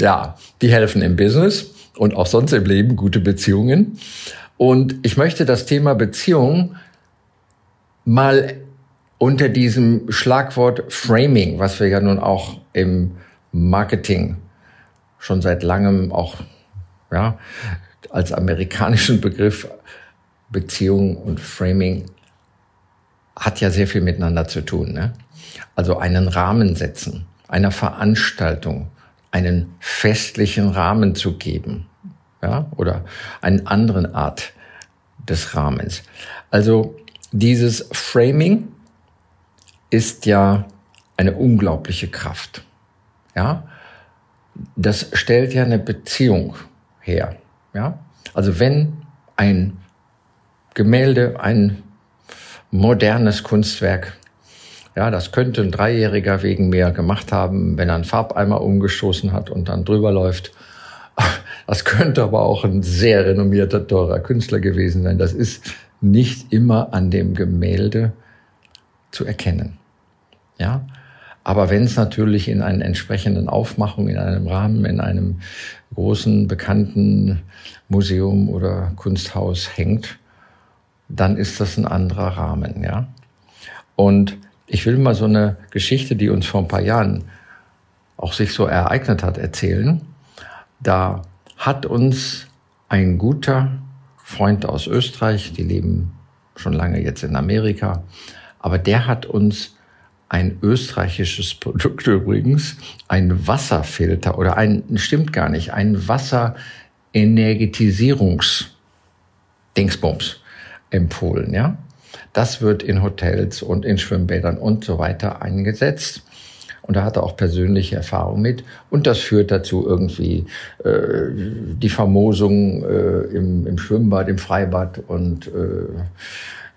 Ja, die helfen im Business und auch sonst im Leben gute Beziehungen. Und ich möchte das Thema Beziehung mal unter diesem Schlagwort Framing, was wir ja nun auch im Marketing schon seit langem auch ja, als amerikanischen Begriff Beziehung und Framing hat ja sehr viel miteinander zu tun. Ne? Also einen Rahmen setzen, einer Veranstaltung, einen festlichen Rahmen zu geben, ja, oder einen anderen Art des Rahmens. Also dieses Framing ist ja eine unglaubliche Kraft. Ja, das stellt ja eine Beziehung her. Ja, also wenn ein Gemälde, ein modernes Kunstwerk ja, das könnte ein Dreijähriger wegen mir gemacht haben, wenn er einen Farbeimer umgestoßen hat und dann drüber läuft. Das könnte aber auch ein sehr renommierter, teurer Künstler gewesen sein. Das ist nicht immer an dem Gemälde zu erkennen. Ja, aber wenn es natürlich in einer entsprechenden Aufmachung, in einem Rahmen, in einem großen, bekannten Museum oder Kunsthaus hängt, dann ist das ein anderer Rahmen, ja. Und ich will mal so eine Geschichte, die uns vor ein paar Jahren auch sich so ereignet hat, erzählen. Da hat uns ein guter Freund aus Österreich, die leben schon lange jetzt in Amerika, aber der hat uns ein österreichisches Produkt übrigens, ein Wasserfilter oder ein, stimmt gar nicht, ein Wasserenergetisierungs-Dingsbums empfohlen, ja. Das wird in Hotels und in Schwimmbädern und so weiter eingesetzt. Und da hat er auch persönliche Erfahrung mit. Und das führt dazu irgendwie äh, die Vermosung äh, im, im Schwimmbad, im Freibad und äh,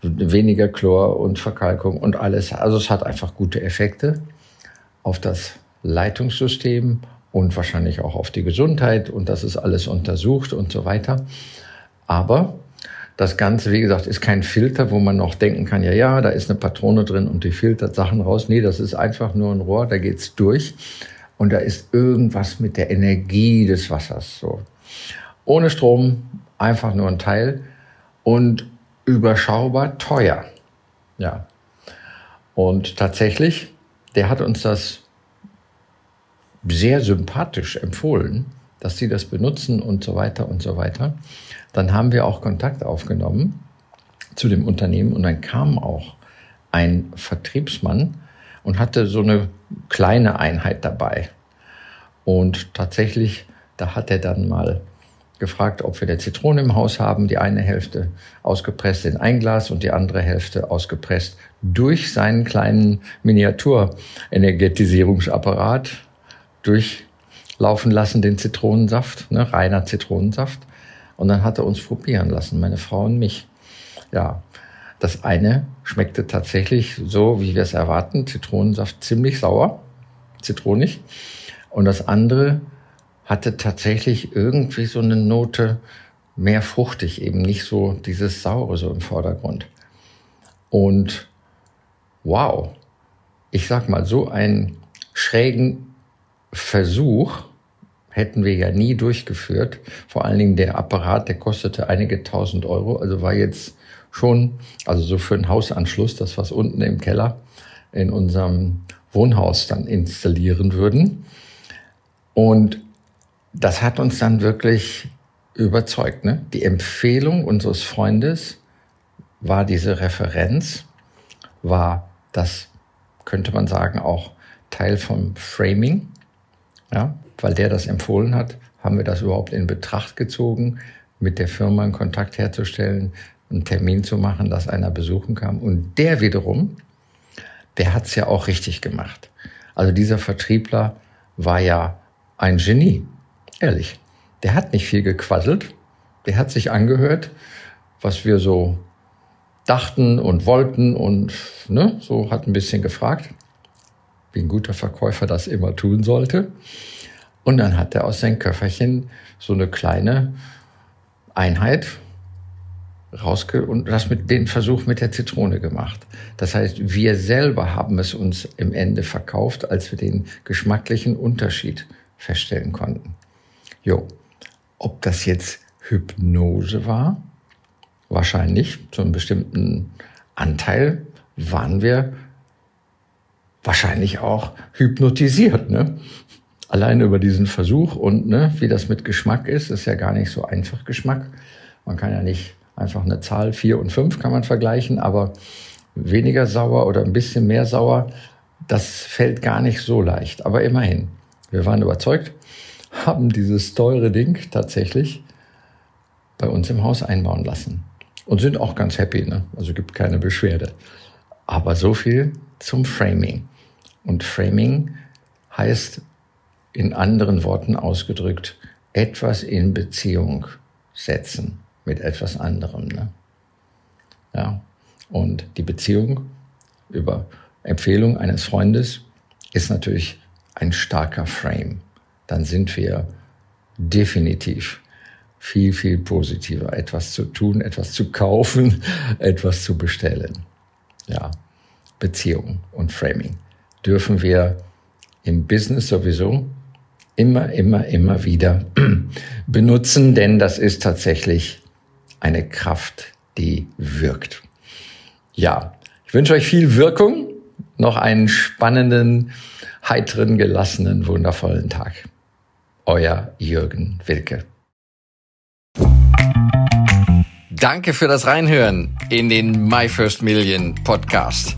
weniger Chlor und Verkalkung und alles. Also es hat einfach gute Effekte auf das Leitungssystem und wahrscheinlich auch auf die Gesundheit. Und das ist alles untersucht und so weiter. Aber das Ganze, wie gesagt, ist kein Filter, wo man noch denken kann, ja, ja, da ist eine Patrone drin und die filtert Sachen raus. Nee, das ist einfach nur ein Rohr, da geht's durch. Und da ist irgendwas mit der Energie des Wassers, so. Ohne Strom, einfach nur ein Teil und überschaubar teuer. Ja. Und tatsächlich, der hat uns das sehr sympathisch empfohlen, dass sie das benutzen und so weiter und so weiter. Dann haben wir auch Kontakt aufgenommen zu dem Unternehmen und dann kam auch ein Vertriebsmann und hatte so eine kleine Einheit dabei. Und tatsächlich, da hat er dann mal gefragt, ob wir der Zitrone im Haus haben, die eine Hälfte ausgepresst in ein Glas und die andere Hälfte ausgepresst durch seinen kleinen Miniaturenergetisierungsapparat durchlaufen lassen, den Zitronensaft, ne, reiner Zitronensaft. Und dann hat er uns probieren lassen, meine Frau und mich. Ja, das eine schmeckte tatsächlich so, wie wir es erwarten, Zitronensaft ziemlich sauer, zitronig. Und das andere hatte tatsächlich irgendwie so eine Note mehr fruchtig, eben nicht so dieses Saure so im Vordergrund. Und wow, ich sag mal, so einen schrägen Versuch hätten wir ja nie durchgeführt. Vor allen Dingen der Apparat, der kostete einige tausend Euro, also war jetzt schon, also so für einen Hausanschluss, das was unten im Keller in unserem Wohnhaus dann installieren würden. Und das hat uns dann wirklich überzeugt. Ne? Die Empfehlung unseres Freundes war diese Referenz, war das, könnte man sagen, auch Teil vom Framing. Ja, weil der das empfohlen hat, haben wir das überhaupt in Betracht gezogen, mit der Firma einen Kontakt herzustellen, einen Termin zu machen, dass einer besuchen kam. Und der wiederum, der hat's ja auch richtig gemacht. Also dieser Vertriebler war ja ein Genie. Ehrlich, der hat nicht viel gequasselt. Der hat sich angehört, was wir so dachten und wollten und ne, so hat ein bisschen gefragt, wie ein guter Verkäufer das immer tun sollte. Und dann hat er aus seinem Köfferchen so eine kleine Einheit rausge und das mit den Versuch mit der Zitrone gemacht. Das heißt, wir selber haben es uns im Ende verkauft, als wir den geschmacklichen Unterschied feststellen konnten. Jo, ob das jetzt Hypnose war? Wahrscheinlich zu einem bestimmten Anteil waren wir wahrscheinlich auch hypnotisiert, ne? Allein über diesen Versuch und ne, wie das mit Geschmack ist, ist ja gar nicht so einfach Geschmack. Man kann ja nicht einfach eine Zahl vier und fünf kann man vergleichen, aber weniger sauer oder ein bisschen mehr sauer, das fällt gar nicht so leicht. Aber immerhin, wir waren überzeugt, haben dieses teure Ding tatsächlich bei uns im Haus einbauen lassen und sind auch ganz happy. Ne? Also gibt keine Beschwerde. Aber so viel zum Framing. Und Framing heißt in anderen Worten ausgedrückt, etwas in Beziehung setzen mit etwas anderem. Ne? Ja. Und die Beziehung über Empfehlung eines Freundes ist natürlich ein starker Frame. Dann sind wir definitiv viel, viel positiver, etwas zu tun, etwas zu kaufen, etwas zu bestellen. Ja, Beziehung und Framing dürfen wir im Business sowieso immer, immer, immer wieder benutzen, denn das ist tatsächlich eine Kraft, die wirkt. Ja, ich wünsche euch viel Wirkung, noch einen spannenden, heiteren, gelassenen, wundervollen Tag. Euer Jürgen Wilke. Danke für das Reinhören in den My First Million Podcast.